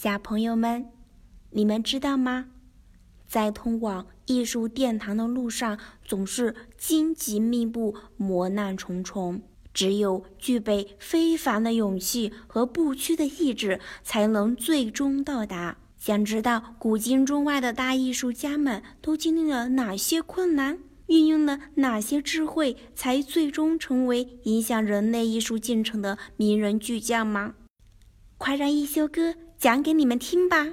小朋友们，你们知道吗？在通往艺术殿堂的路上，总是荆棘密布、磨难重重。只有具备非凡的勇气和不屈的意志，才能最终到达。想知道古今中外的大艺术家们都经历了哪些困难，运用了哪些智慧，才最终成为影响人类艺术进程的名人巨匠吗？快让一休哥讲给你们听吧。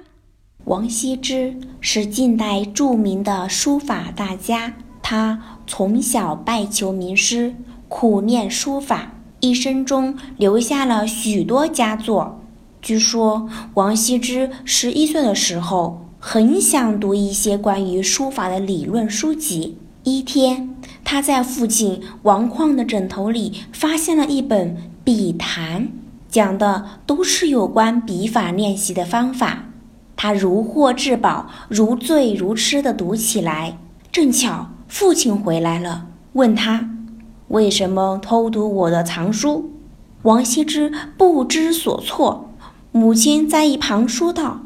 王羲之是近代著名的书法大家，他从小拜求名师，苦练书法，一生中留下了许多佳作。据说王羲之十一岁的时候，很想读一些关于书法的理论书籍。一天，他在父亲王旷的枕头里发现了一本《笔谈》，讲的都是有关笔法练习的方法。他如获至宝，如醉如痴地读起来。正巧父亲回来了，问他为什么偷读我的藏书。王羲之不知所措。母亲在一旁说道：“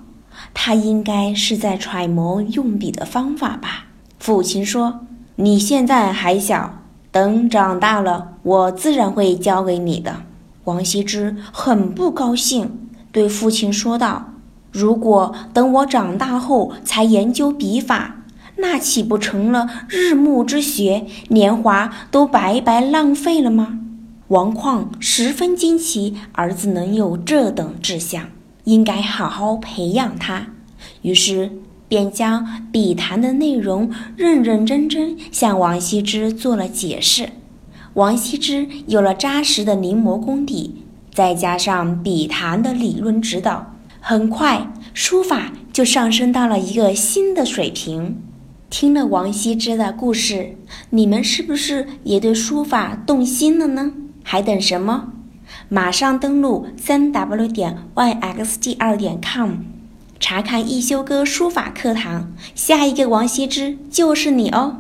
他应该是在揣摩用笔的方法吧。”父亲说：“你现在还小，等长大了，我自然会教给你的。”王羲之很不高兴，对父亲说道：“如果等我长大后才研究笔法，那岂不成了日暮之学，年华都白白浪费了吗？”王旷十分惊奇，儿子能有这等志向，应该好好培养他。于是便将笔谈的内容认认真真向王羲之做了解释。王羲之有了扎实的临摹功底，再加上笔谈的理论指导，很快书法就上升到了一个新的水平。听了王羲之的故事，你们是不是也对书法动心了呢？还等什么？马上登录三 w 点 yxg 二点 com，查看一休哥书法课堂，下一个王羲之就是你哦。